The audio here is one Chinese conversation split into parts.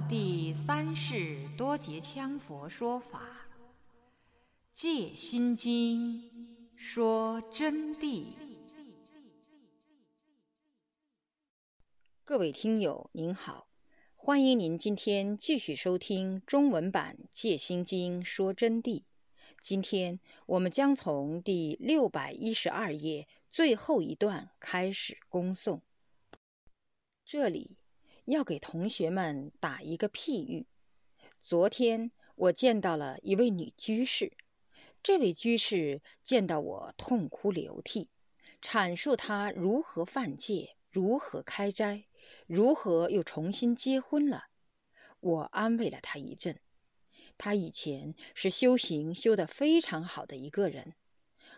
第三世多杰羌佛说法，《戒心经》说真谛。各位听友您好，欢迎您今天继续收听中文版《戒心经》说真谛。今天我们将从第六百一十二页最后一段开始恭诵。这里。要给同学们打一个譬喻。昨天我见到了一位女居士，这位居士见到我痛哭流涕，阐述她如何犯戒，如何开斋，如何又重新结婚了。我安慰了她一阵。她以前是修行修得非常好的一个人，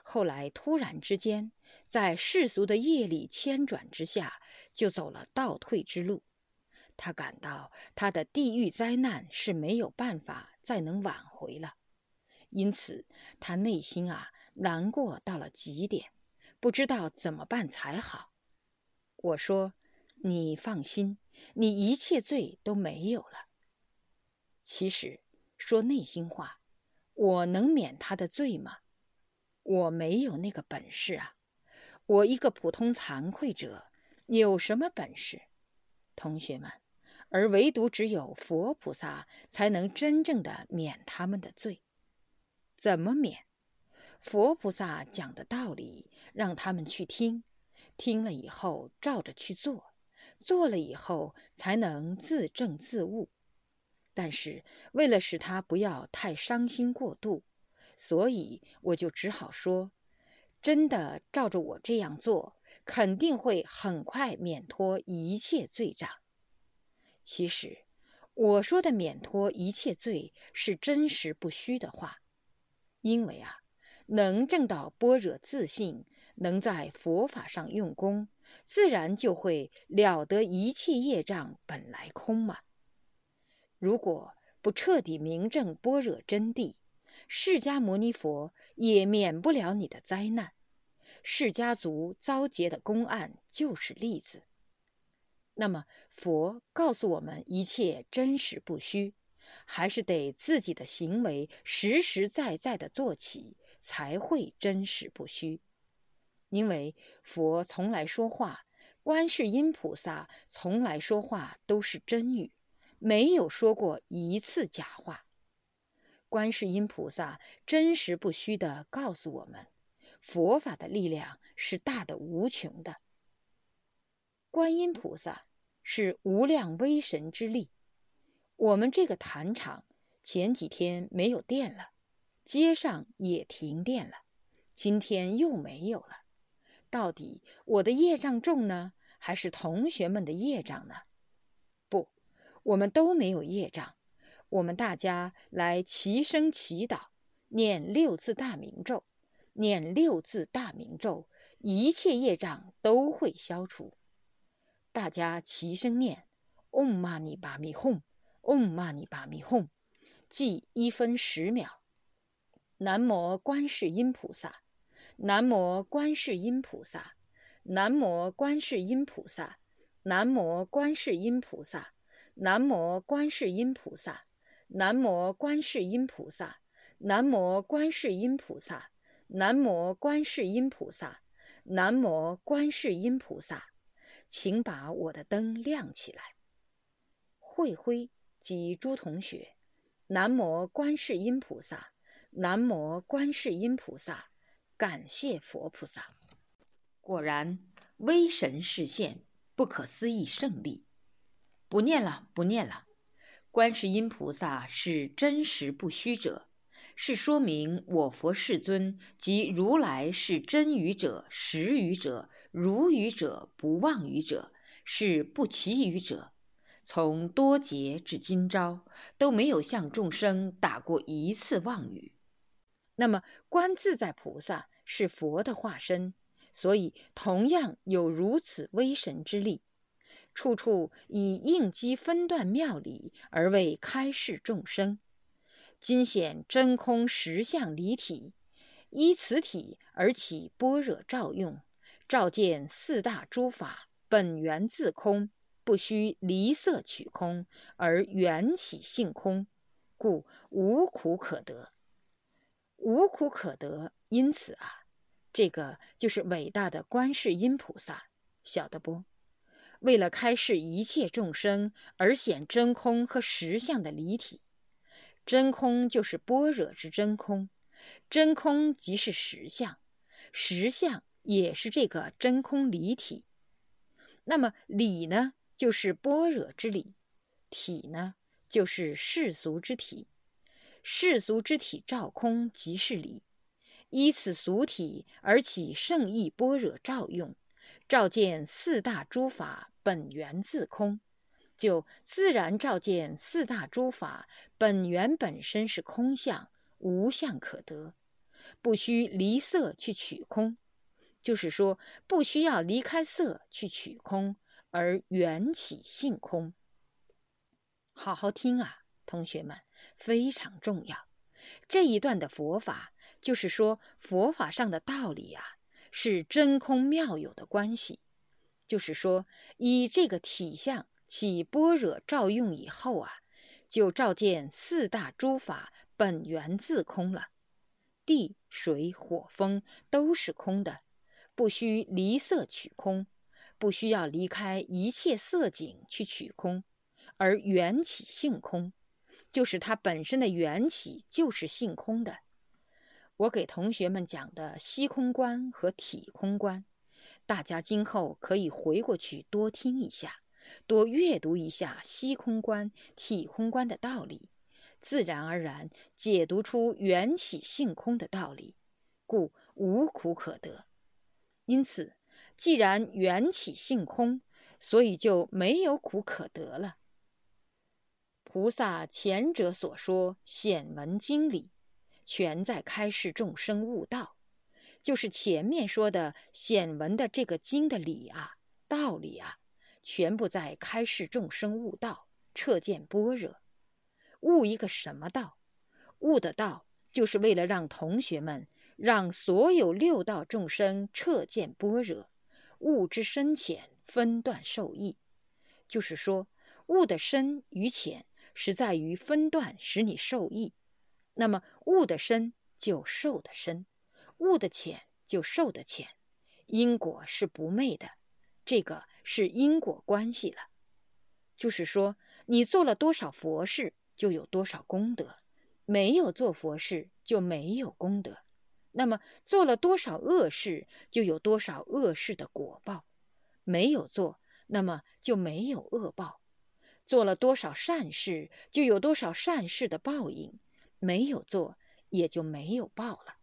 后来突然之间在世俗的业力牵转之下，就走了倒退之路。他感到他的地狱灾难是没有办法再能挽回了，因此他内心啊难过到了极点，不知道怎么办才好。我说：“你放心，你一切罪都没有了。”其实说内心话，我能免他的罪吗？我没有那个本事啊！我一个普通惭愧者，有什么本事？同学们。而唯独只有佛菩萨才能真正的免他们的罪。怎么免？佛菩萨讲的道理，让他们去听，听了以后照着去做，做了以后才能自证自悟。但是为了使他不要太伤心过度，所以我就只好说：真的照着我这样做，肯定会很快免脱一切罪障。其实，我说的免脱一切罪是真实不虚的话，因为啊，能证到般若自信，能在佛法上用功，自然就会了得一切业障本来空嘛。如果不彻底明证般若真谛，释迦牟尼佛也免不了你的灾难。释迦族遭劫的公案就是例子。那么，佛告诉我们一切真实不虚，还是得自己的行为实实在在的做起，才会真实不虚。因为佛从来说话，观世音菩萨从来说话都是真语，没有说过一次假话。观世音菩萨真实不虚的告诉我们，佛法的力量是大的无穷的。观音菩萨。是无量威神之力。我们这个坛场前几天没有电了，街上也停电了，今天又没有了。到底我的业障重呢，还是同学们的业障呢？不，我们都没有业障。我们大家来齐声祈祷，念六字大明咒，念六字大明咒，一切业障都会消除。大家齐声念：“Om Mani Padme Hum，Om Mani Padme Hum”，计一分十秒。南无观世音菩萨，南无观世音菩萨，南无观世音菩萨，南无观世音菩萨，南无观世音菩萨，南无观世音菩萨，南无观世音菩萨，南无观世音菩萨，南无观世音菩萨。请把我的灯亮起来。慧辉及诸同学，南无观世音菩萨，南无观世音菩萨，感谢佛菩萨。果然，威神示现，不可思议胜利。不念了，不念了。观世音菩萨是真实不虚者。是说明我佛世尊及如来是真语者、实语者、如语者、不妄语者，是不其语者。从多劫至今朝，都没有向众生打过一次妄语。那么观自在菩萨是佛的化身，所以同样有如此威神之力，处处以应机分段妙理而为开示众生。今显真空实相离体，依此体而起般若照用，照见四大诸法本源自空，不须离色取空，而缘起性空，故无苦可得。无苦可得，因此啊，这个就是伟大的观世音菩萨，晓得不？为了开示一切众生而显真空和实相的离体，真空就是般若之真空，真空即是实相，实相也是这个真空离体。那么理呢，就是般若之理；体呢，就是世俗之体。世俗之体照空即是理，依此俗体而起圣意般若照用，照见四大诸法本源自空，就自然照见四大诸法本源本身是空相，无相可得，不需离色去取空，就是说不需要离开色去取空，而缘起性空。好好听啊！同学们非常重要，这一段的佛法就是说佛法上的道理啊，是真空妙有的关系。就是说，以这个体相起般若照用以后啊，就照见四大诸法本源自空了，地水火风都是空的，不需离色取空，不需要离开一切色景去取空，而缘起性空。就是它本身的缘起就是性空的。我给同学们讲的虚空观和体空观，大家今后可以回过去多听一下，多阅读一下虚空观、体空观的道理，自然而然解读出缘起性空的道理，故无苦可得。因此，既然缘起性空，所以就没有苦可得了。菩萨前者所说显闻经理，全在开示众生悟道，就是前面说的显闻的这个经的理啊、道理啊，全部在开示众生悟道，彻见般若。悟一个什么道？悟的道，就是为了让同学们，让所有六道众生彻见般若，悟之深浅，分段受益。就是说，悟的深与浅。是在于分段使你受益，那么悟的深就受的深，悟的浅就受的浅，因果是不昧的，这个是因果关系了。就是说，你做了多少佛事，就有多少功德；没有做佛事，就没有功德。那么做了多少恶事，就有多少恶事的果报；没有做，那么就没有恶报。做了多少善事，就有多少善事的报应；没有做，也就没有报了。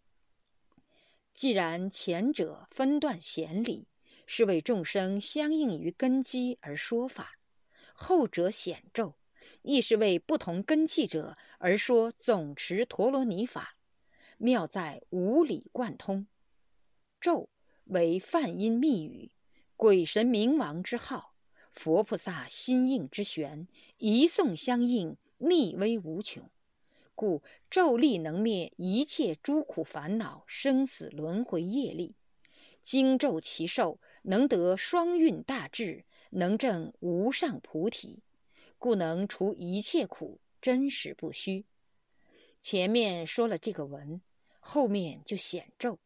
既然前者分段显理，是为众生相应于根基而说法；后者显咒，亦是为不同根器者而说总持陀罗尼法。妙在无理贯通。咒为梵音密语，鬼神冥王之号。佛菩萨心应之玄，一诵相应，密微无穷，故咒力能灭一切诸苦烦恼、生死轮回业力。经咒其寿，能得双运大智，能证无上菩提，故能除一切苦，真实不虚。前面说了这个文，后面就显咒。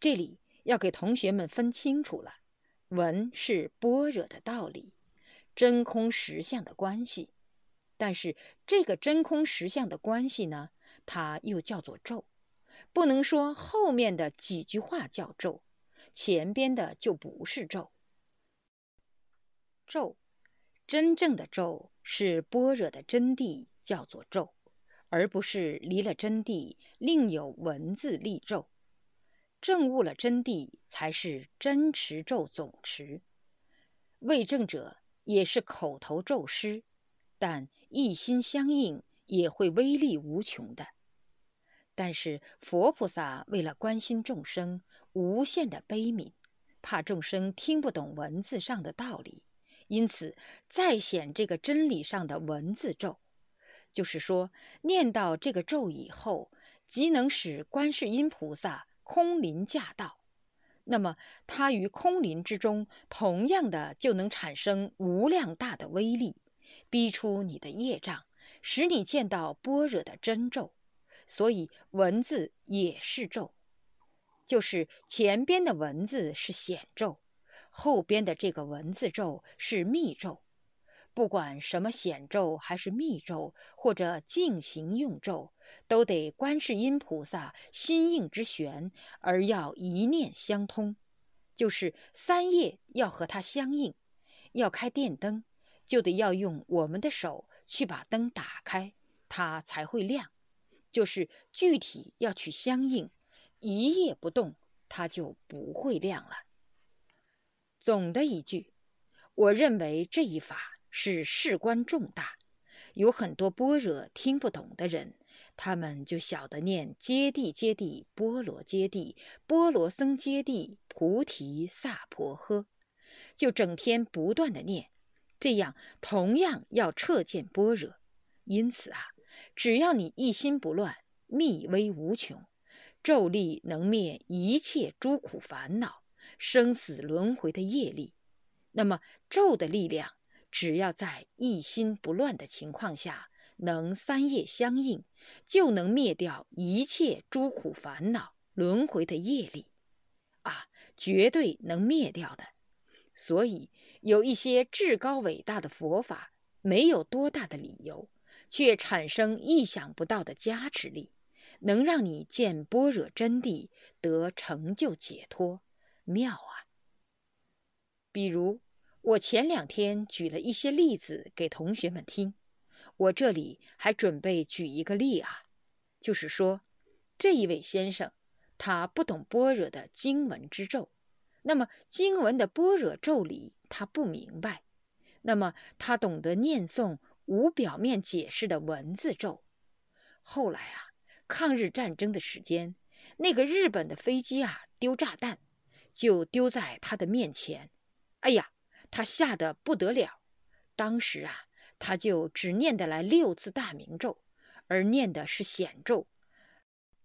这里要给同学们分清楚了。闻是般若的道理，真空实相的关系，但是这个真空实相的关系呢，它又叫做咒，不能说后面的几句话叫咒，前边的就不是咒。咒，真正的咒是般若的真谛，叫做咒，而不是离了真谛另有文字立咒。证悟了真谛，才是真持咒总持。未证者也是口头咒师，但一心相应，也会威力无穷的。但是佛菩萨为了关心众生，无限的悲悯，怕众生听不懂文字上的道理，因此再显这个真理上的文字咒。就是说，念到这个咒以后，即能使观世音菩萨。空灵驾到，那么它于空灵之中，同样的就能产生无量大的威力，逼出你的业障，使你见到般若的真咒。所以文字也是咒，就是前边的文字是显咒，后边的这个文字咒是密咒。不管什么显咒还是密咒，或者静行用咒。都得观世音菩萨心应之玄，而要一念相通，就是三业要和它相应。要开电灯，就得要用我们的手去把灯打开，它才会亮。就是具体要去相应，一夜不动，它就不会亮了。总的一句，我认为这一法是事关重大，有很多般若听不懂的人。他们就晓得念揭谛揭谛波罗揭谛波罗僧揭谛菩提萨婆诃，就整天不断的念，这样同样要彻见般若。因此啊，只要你一心不乱，密威无穷，咒力能灭一切诸苦烦恼、生死轮回的业力。那么咒的力量，只要在一心不乱的情况下。能三业相应，就能灭掉一切诸苦烦恼、轮回的业力，啊，绝对能灭掉的。所以有一些至高伟大的佛法，没有多大的理由，却产生意想不到的加持力，能让你见般若真谛，得成就解脱，妙啊！比如我前两天举了一些例子给同学们听。我这里还准备举一个例啊，就是说，这一位先生，他不懂般若的经文之咒，那么经文的般若咒理他不明白，那么他懂得念诵无表面解释的文字咒。后来啊，抗日战争的时间，那个日本的飞机啊丢炸弹，就丢在他的面前，哎呀，他吓得不得了，当时啊。他就只念得来六字大明咒，而念的是显咒，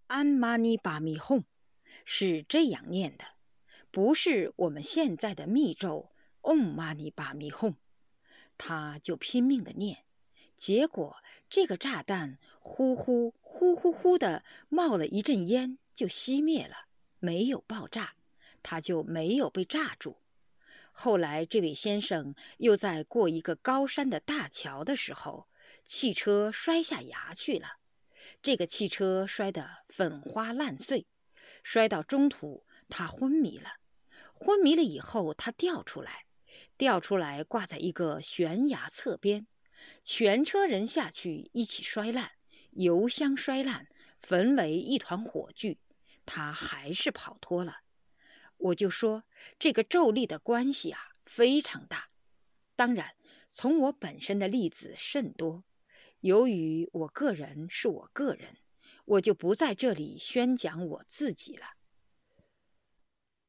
安玛尼巴咪吽，是这样念的，不是我们现在的密咒嗡玛尼巴咪吽。他就拼命的念，结果这个炸弹呼呼呼呼呼的冒了一阵烟，就熄灭了，没有爆炸，他就没有被炸住。后来，这位先生又在过一个高山的大桥的时候，汽车摔下崖去了。这个汽车摔得粉花烂碎，摔到中途，他昏迷了。昏迷了以后，他掉出来，掉出来挂在一个悬崖侧边，全车人下去一起摔烂，油箱摔烂，焚为一团火炬，他还是跑脱了。我就说这个咒力的关系啊非常大，当然从我本身的例子甚多。由于我个人是我个人，我就不在这里宣讲我自己了。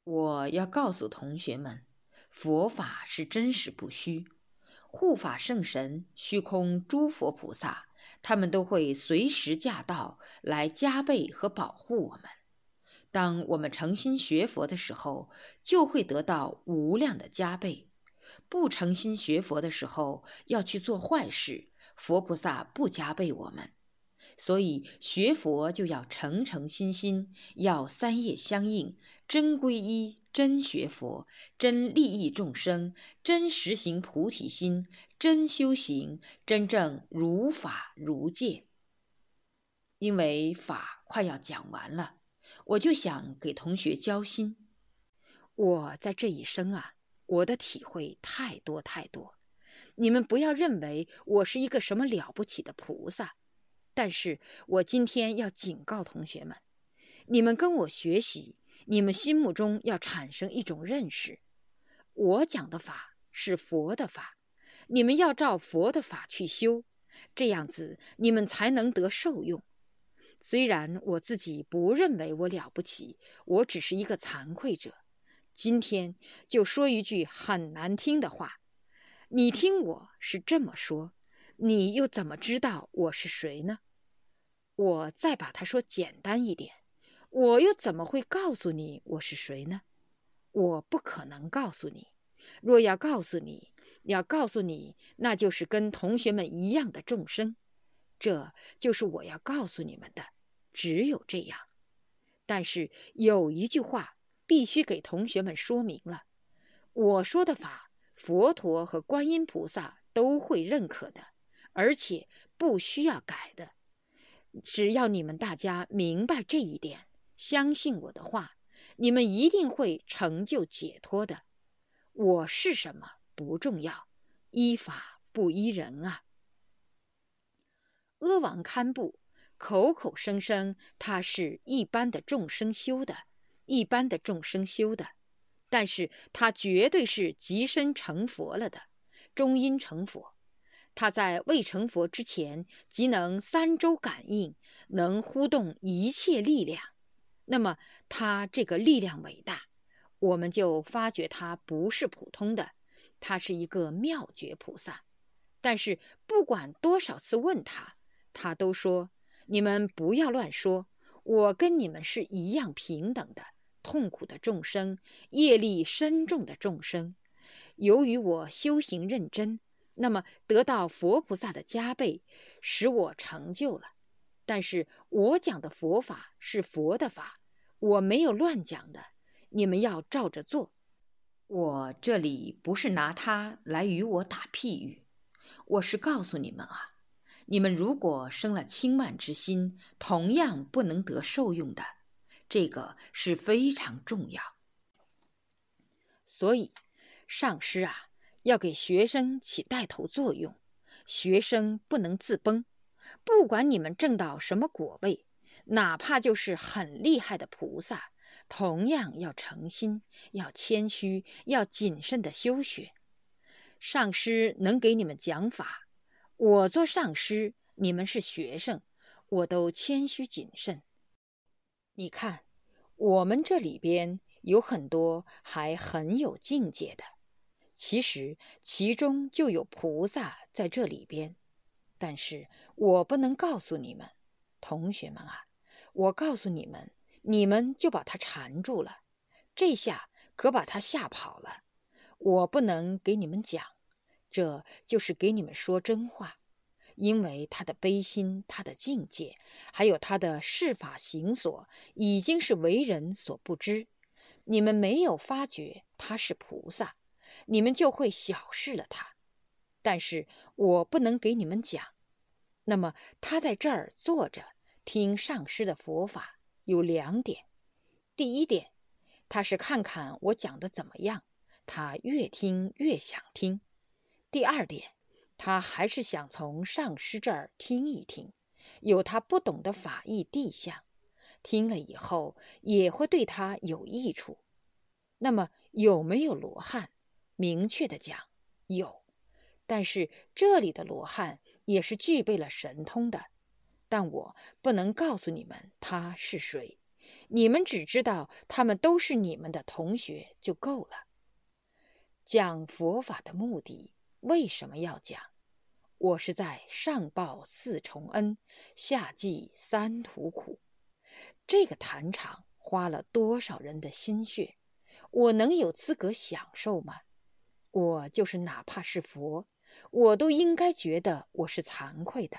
我要告诉同学们，佛法是真实不虚，护法圣神、虚空诸佛菩萨，他们都会随时驾到来加倍和保护我们。当我们诚心学佛的时候，就会得到无量的加倍；不诚心学佛的时候，要去做坏事，佛菩萨不加倍我们。所以学佛就要诚诚心心，要三业相应，真皈依，真学佛，真利益众生，真实行菩提心，真修行，真正如法如戒。因为法快要讲完了。我就想给同学交心。我在这一生啊，我的体会太多太多。你们不要认为我是一个什么了不起的菩萨，但是我今天要警告同学们：你们跟我学习，你们心目中要产生一种认识。我讲的法是佛的法，你们要照佛的法去修，这样子你们才能得受用。虽然我自己不认为我了不起，我只是一个惭愧者。今天就说一句很难听的话，你听我是这么说，你又怎么知道我是谁呢？我再把它说简单一点，我又怎么会告诉你我是谁呢？我不可能告诉你。若要告诉你，要告诉你，那就是跟同学们一样的众生。这就是我要告诉你们的，只有这样。但是有一句话必须给同学们说明了：我说的法，佛陀和观音菩萨都会认可的，而且不需要改的。只要你们大家明白这一点，相信我的话，你们一定会成就解脱的。我是什么不重要，依法不依人啊。阿王堪布口口声声他是一般的众生修的，一般的众生修的，但是他绝对是极身成佛了的，中阴成佛。他在未成佛之前，即能三周感应，能呼动一切力量。那么他这个力量伟大，我们就发觉他不是普通的，他是一个妙觉菩萨。但是不管多少次问他，他都说：“你们不要乱说，我跟你们是一样平等的，痛苦的众生，业力深重的众生。由于我修行认真。”那么得到佛菩萨的加倍，使我成就了。但是我讲的佛法是佛的法，我没有乱讲的，你们要照着做。我这里不是拿它来与我打譬喻，我是告诉你们啊，你们如果生了轻慢之心，同样不能得受用的，这个是非常重要。所以，上师啊。要给学生起带头作用，学生不能自崩。不管你们证到什么果位，哪怕就是很厉害的菩萨，同样要诚心，要谦虚，要谨慎的修学。上师能给你们讲法，我做上师，你们是学生，我都谦虚谨慎。你看，我们这里边有很多还很有境界的。其实其中就有菩萨在这里边，但是我不能告诉你们，同学们啊，我告诉你们，你们就把他缠住了，这下可把他吓跑了。我不能给你们讲，这就是给你们说真话，因为他的悲心、他的境界，还有他的事法行所，已经是为人所不知，你们没有发觉他是菩萨。你们就会小视了他，但是我不能给你们讲。那么他在这儿坐着听上师的佛法，有两点：第一点，他是看看我讲的怎么样，他越听越想听；第二点，他还是想从上师这儿听一听，有他不懂的法义地相，听了以后也会对他有益处。那么有没有罗汉？明确的讲，有，但是这里的罗汉也是具备了神通的，但我不能告诉你们他是谁，你们只知道他们都是你们的同学就够了。讲佛法的目的为什么要讲？我是在上报四重恩，下济三途苦。这个坛场花了多少人的心血，我能有资格享受吗？我就是哪怕是佛，我都应该觉得我是惭愧的，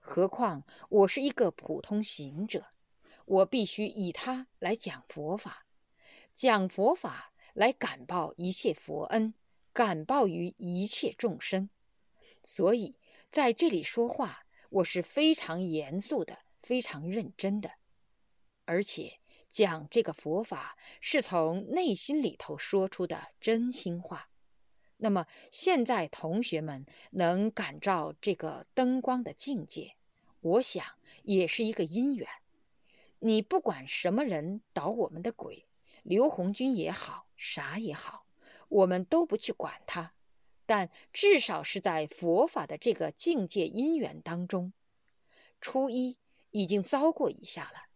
何况我是一个普通行者，我必须以他来讲佛法，讲佛法来感报一切佛恩，感报于一切众生。所以在这里说话，我是非常严肃的，非常认真的，而且讲这个佛法是从内心里头说出的真心话。那么现在同学们能感召这个灯光的境界，我想也是一个因缘。你不管什么人捣我们的鬼，刘红军也好，啥也好，我们都不去管他。但至少是在佛法的这个境界因缘当中，初一已经遭过一下了。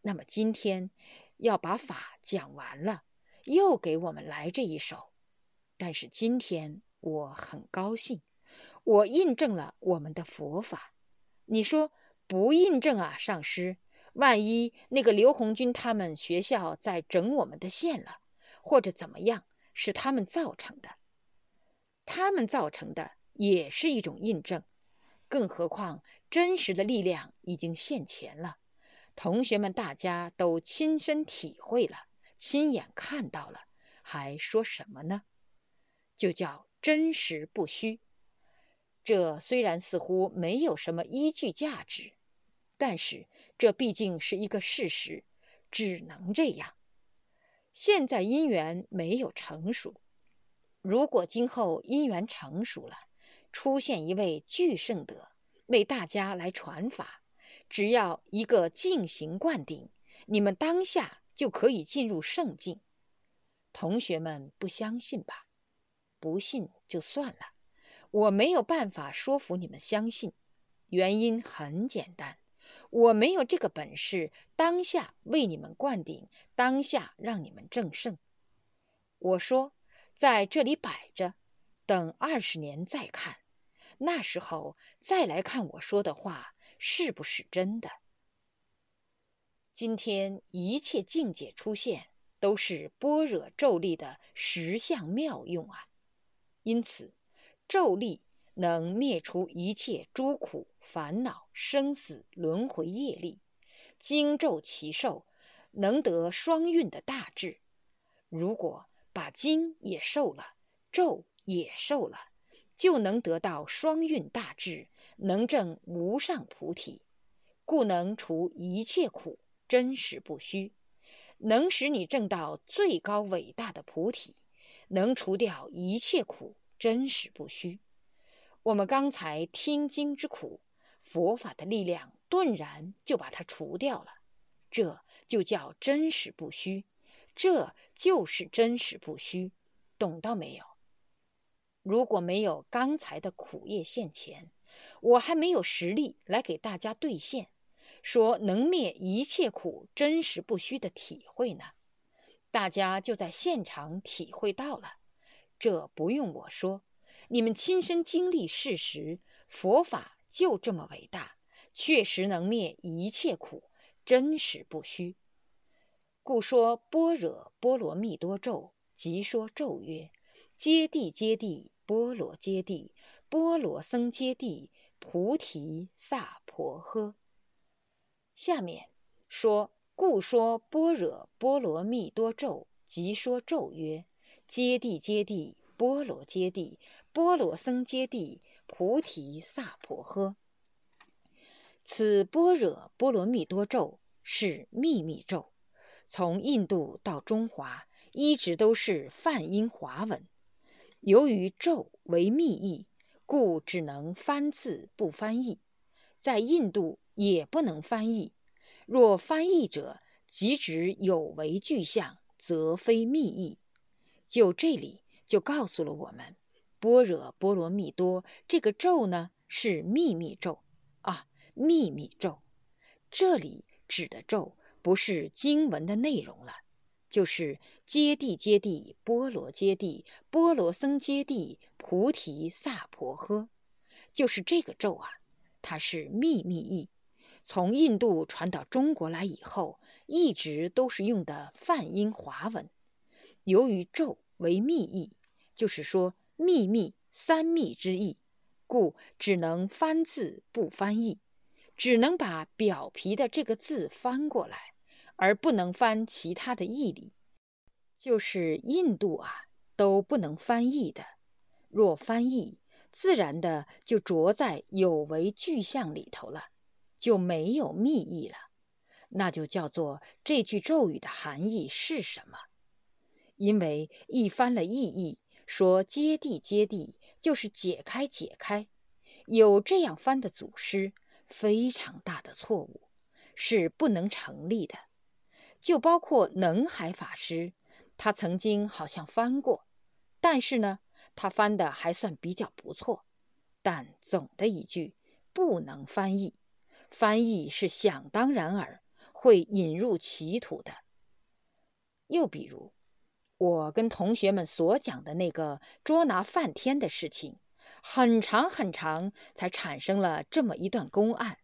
那么今天要把法讲完了，又给我们来这一首。但是今天我很高兴，我印证了我们的佛法。你说不印证啊，上师？万一那个刘红军他们学校在整我们的线了，或者怎么样是他们造成的，他们造成的也是一种印证。更何况真实的力量已经现前了，同学们大家都亲身体会了，亲眼看到了，还说什么呢？就叫真实不虚。这虽然似乎没有什么依据价值，但是这毕竟是一个事实，只能这样。现在因缘没有成熟，如果今后因缘成熟了，出现一位巨圣德为大家来传法，只要一个静行灌顶，你们当下就可以进入圣境。同学们不相信吧？不信就算了，我没有办法说服你们相信，原因很简单。我没有这个本事，当下为你们灌顶，当下让你们正胜。我说，在这里摆着，等二十年再看，那时候再来看我说的话是不是真的。今天一切境界出现，都是般若咒力的实相妙用啊，因此咒力。能灭除一切诸苦烦恼、生死轮回业力，经咒其寿，能得双运的大智。如果把经也受了，咒也受了，就能得到双运大智，能证无上菩提，故能除一切苦，真实不虚，能使你证到最高伟大的菩提，能除掉一切苦，真实不虚。我们刚才听经之苦，佛法的力量顿然就把它除掉了，这就叫真实不虚，这就是真实不虚，懂到没有？如果没有刚才的苦业现前，我还没有实力来给大家兑现，说能灭一切苦、真实不虚的体会呢，大家就在现场体会到了，这不用我说。你们亲身经历事实，佛法就这么伟大，确实能灭一切苦，真实不虚。故说般若波罗蜜多咒，即说咒曰：揭谛揭谛，波罗揭谛，波罗僧揭谛，菩提萨婆诃。下面说，故说般若波罗蜜多咒，即说咒曰：揭谛揭谛。波罗揭谛，波罗僧揭谛，菩提萨婆诃。此般若波罗蜜多咒是秘密咒，从印度到中华一直都是梵音华文。由于咒为密意，故只能翻字不翻译，在印度也不能翻译。若翻译者，即指有为具象，则非密意。就这里。就告诉了我们，般若波罗蜜多这个咒呢是秘密咒啊，秘密咒。这里指的咒不是经文的内容了，就是揭谛揭谛，波罗揭谛，波罗僧揭谛，菩提萨婆诃，就是这个咒啊，它是秘密意，从印度传到中国来以后，一直都是用的梵音华文。由于咒。为密意，就是说秘密三密之意，故只能翻字不翻译，只能把表皮的这个字翻过来，而不能翻其他的义理。就是印度啊都不能翻译的，若翻译，自然的就着在有为具象里头了，就没有密意了，那就叫做这句咒语的含义是什么？因为一翻了意义，说接地接地就是解开解开，有这样翻的祖师，非常大的错误，是不能成立的。就包括能海法师，他曾经好像翻过，但是呢，他翻的还算比较不错。但总的一句，不能翻译，翻译是想当然耳，会引入歧途的。又比如。我跟同学们所讲的那个捉拿梵天的事情，很长很长，才产生了这么一段公案。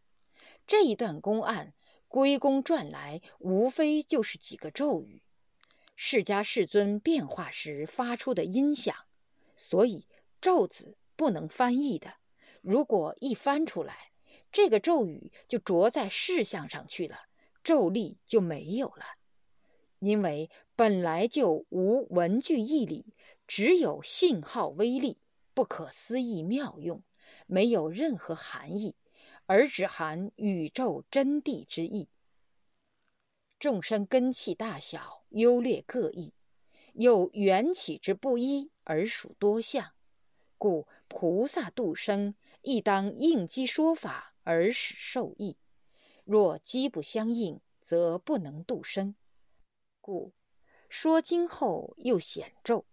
这一段公案归功转来，无非就是几个咒语：释迦世尊变化时发出的音响，所以咒子不能翻译的。如果一翻出来，这个咒语就着在事项上去了，咒力就没有了。因为本来就无文句义理，只有信号威力，不可思议妙用，没有任何含义，而只含宇宙真谛之意。众生根器大小优劣各异，有缘起之不一，而属多相，故菩萨度生亦当应机说法而使受益。若机不相应，则不能度生。故说经后又显咒，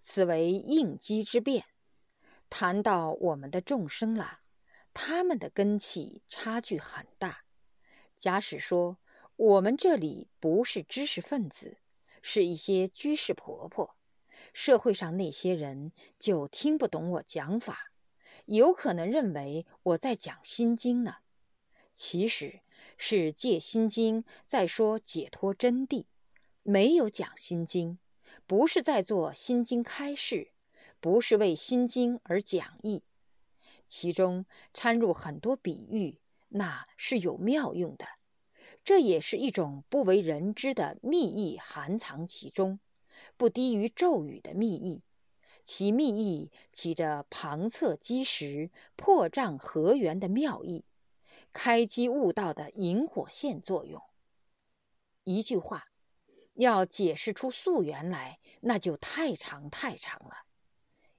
此为应机之变。谈到我们的众生了，他们的根器差距很大。假使说我们这里不是知识分子，是一些居士婆婆，社会上那些人就听不懂我讲法，有可能认为我在讲心经呢。其实是借心经在说解脱真谛。没有讲心经，不是在做心经开示，不是为心经而讲义，其中掺入很多比喻，那是有妙用的。这也是一种不为人知的密意，含藏其中，不低于咒语的密意。其密意起着旁侧基石、破障合缘的妙意，开机悟道的引火线作用。一句话。要解释出溯源来，那就太长太长了。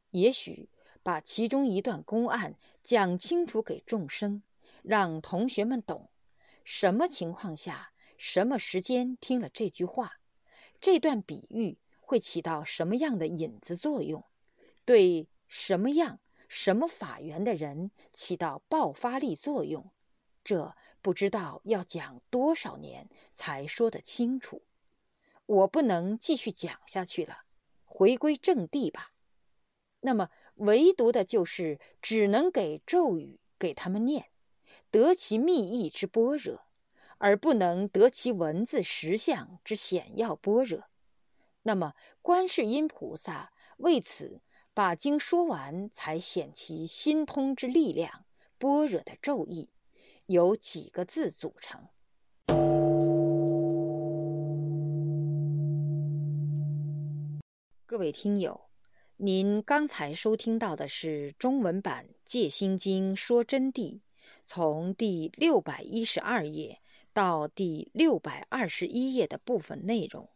也许把其中一段公案讲清楚给众生，让同学们懂，什么情况下、什么时间听了这句话，这段比喻会起到什么样的引子作用，对什么样、什么法源的人起到爆发力作用，这不知道要讲多少年才说得清楚。我不能继续讲下去了，回归正地吧。那么，唯独的就是只能给咒语给他们念，得其密意之般若，而不能得其文字实相之显要般若。那么，观世音菩萨为此把经说完，才显其心通之力量，般若的咒意，由几个字组成。各位听友，您刚才收听到的是中文版《戒心经说真谛》，从第六百一十二页到第六百二十一页的部分内容。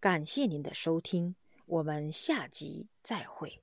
感谢您的收听，我们下集再会。